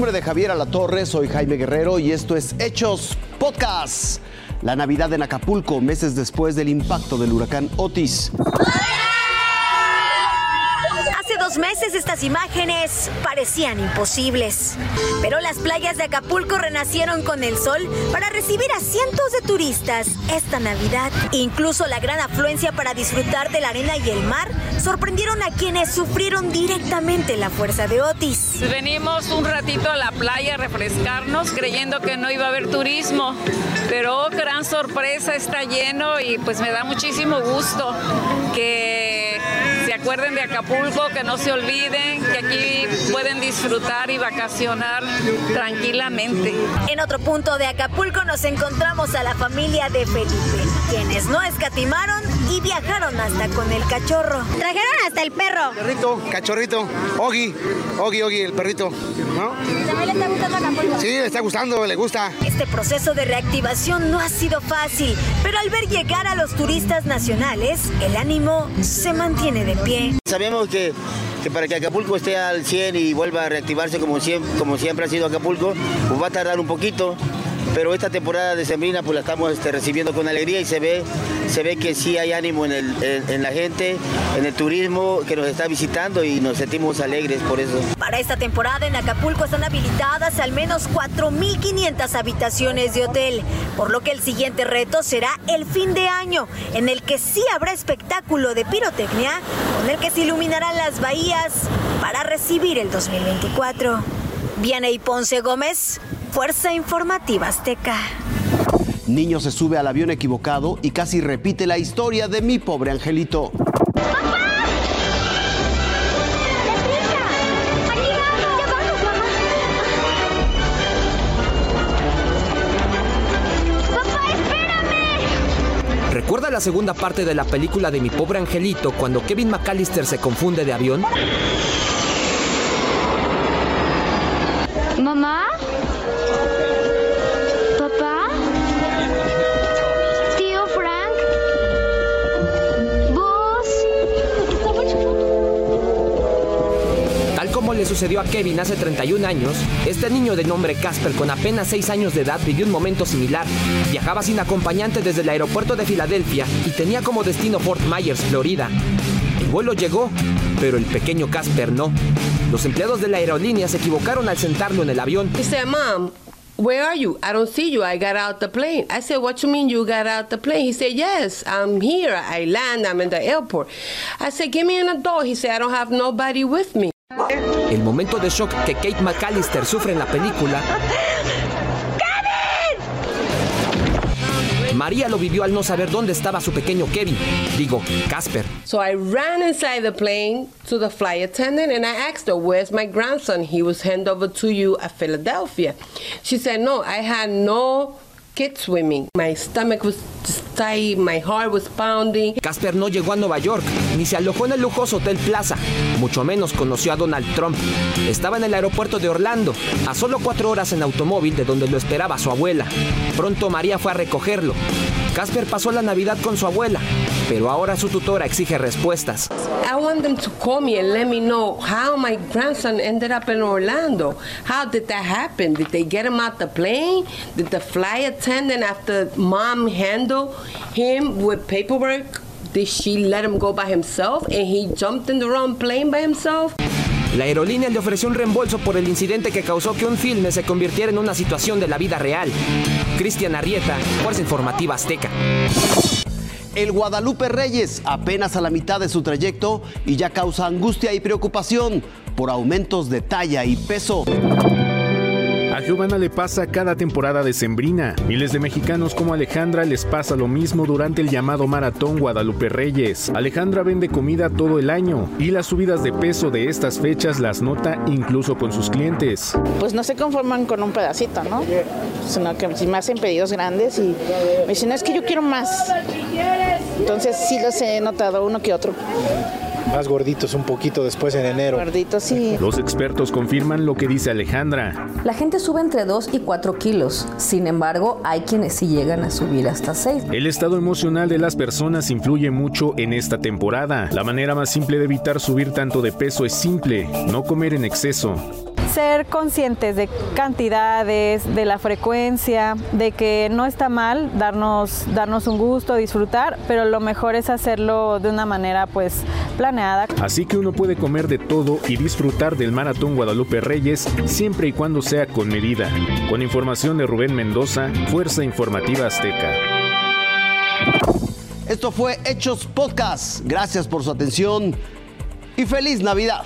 nombre de Javier Alatorre, soy Jaime Guerrero y esto es Hechos Podcast. La Navidad en Acapulco, meses después del impacto del huracán Otis. Hace dos meses estas imágenes parecían imposibles, pero las playas de Acapulco renacieron con el sol para recibir a cientos de turistas esta Navidad. Incluso la gran afluencia para disfrutar de la arena y el mar sorprendieron a quienes sufrieron directamente la fuerza de Otis. Venimos un ratito a la playa a refrescarnos creyendo que no iba a haber turismo, pero oh, gran sorpresa, está lleno y pues me da muchísimo gusto que se acuerden de Acapulco, que no se olviden, que aquí pueden disfrutar y vacacionar tranquilamente. En otro punto de Acapulco nos encontramos a la familia de Felipe, quienes no escatimaron y viajaron hasta con el cachorro. Trajeron hasta el perro. Perrito, cachorrito, Ogi, Ogi, Ogi, el perrito, ¿no? ¿También le está gustando Acapulco? Sí, le está gustando, le gusta. Este proceso de reactivación no ha sido fácil, pero al ver llegar a los turistas nacionales, el ánimo se mantiene de pie. Sabemos que, que para que Acapulco esté al 100 y vuelva a reactivarse como siempre, como siempre ha sido Acapulco, pues va a tardar un poquito. Pero esta temporada de Sembrina pues la estamos este, recibiendo con alegría y se ve, se ve que sí hay ánimo en, el- en- la gente, en el turismo que nos está visitando y nos sentimos alegres por eso. Para esta temporada en Acapulco están habilitadas al menos 4.500 habitaciones de hotel, por lo que el siguiente reto será el fin de año, en el que sí habrá espectáculo de pirotecnia, con el que se iluminarán las bahías para recibir el 2024. Vianey Ponce Gómez, Fuerza Informativa Azteca. Niño se sube al avión equivocado y casi repite la historia de mi pobre angelito. ¿Recuerda la segunda parte de la película de Mi pobre angelito cuando Kevin McAllister se confunde de avión? ¿Mamá? Le sucedió a Kevin hace 31 años, este niño de nombre Casper con apenas 6 años de edad vivió un momento similar. Viajaba sin acompañante desde el aeropuerto de Filadelfia y tenía como destino Fort Myers, Florida. El vuelo llegó, pero el pequeño Casper no. Los empleados de la aerolínea se equivocaron al sentarlo en el avión. He said, Mom, where are you? I don't see you. I got out the plane. I said, What you mean you got out the plane? He said, Yes, I'm here. I land. I'm in the airport. I said, Give me an adult. He said, I don't have nobody with me. El momento de shock que Kate McAllister sufre en la película. María lo vivió al no saber dónde estaba su pequeño Kevin, digo, Casper. So I ran inside the plane to the flight attendant and I asked her, Where's my grandson? He was handed over to you at Philadelphia. She said, No, I had no kids swimming. My stomach was tight, my heart was pounding. Casper no llegó a Nueva York, ni se alojó en el lujoso Hotel Plaza, mucho menos conoció a Donald Trump. Estaba en el aeropuerto de Orlando, a solo cuatro horas en automóvil de donde lo esperaba su abuela. Pronto María fue a recogerlo. Casper pasó la Navidad con su abuela, pero ahora su tutora exige respuestas. I want them to call me and let me know how my grandson ended up in Orlando. How did that happen? Did they get him out the plane? Did the flight attendant, after mom handle him with paperwork, did she let him go by himself and he jumped in the wrong plane by himself? La aerolínea le ofreció un reembolso por el incidente que causó que un filme se convirtiera en una situación de la vida real. Cristian Arrieta, Fuerza Informativa Azteca. El Guadalupe Reyes, apenas a la mitad de su trayecto y ya causa angustia y preocupación por aumentos de talla y peso. Giovanna le pasa cada temporada de Sembrina. Miles de mexicanos como Alejandra les pasa lo mismo durante el llamado Maratón Guadalupe Reyes. Alejandra vende comida todo el año y las subidas de peso de estas fechas las nota incluso con sus clientes. pues no se conforman con un pedacito, ¿no? Sino que si me hacen pedidos grandes y me dicen, "No, es que yo quiero más. Entonces sí los he notado uno que otro. Más gorditos un poquito después en enero. Gorditos, sí. Los expertos confirman lo que dice Alejandra. La gente sube entre 2 y 4 kilos. Sin embargo, hay quienes sí llegan a subir hasta 6. El estado emocional de las personas influye mucho en esta temporada. La manera más simple de evitar subir tanto de peso es simple, no comer en exceso. Ser conscientes de cantidades, de la frecuencia, de que no está mal darnos, darnos un gusto, disfrutar, pero lo mejor es hacerlo de una manera pues planeada. Así que uno puede comer de todo y disfrutar del Maratón Guadalupe Reyes siempre y cuando sea con medida. Con información de Rubén Mendoza, Fuerza Informativa Azteca. Esto fue Hechos Podcast. Gracias por su atención y feliz Navidad.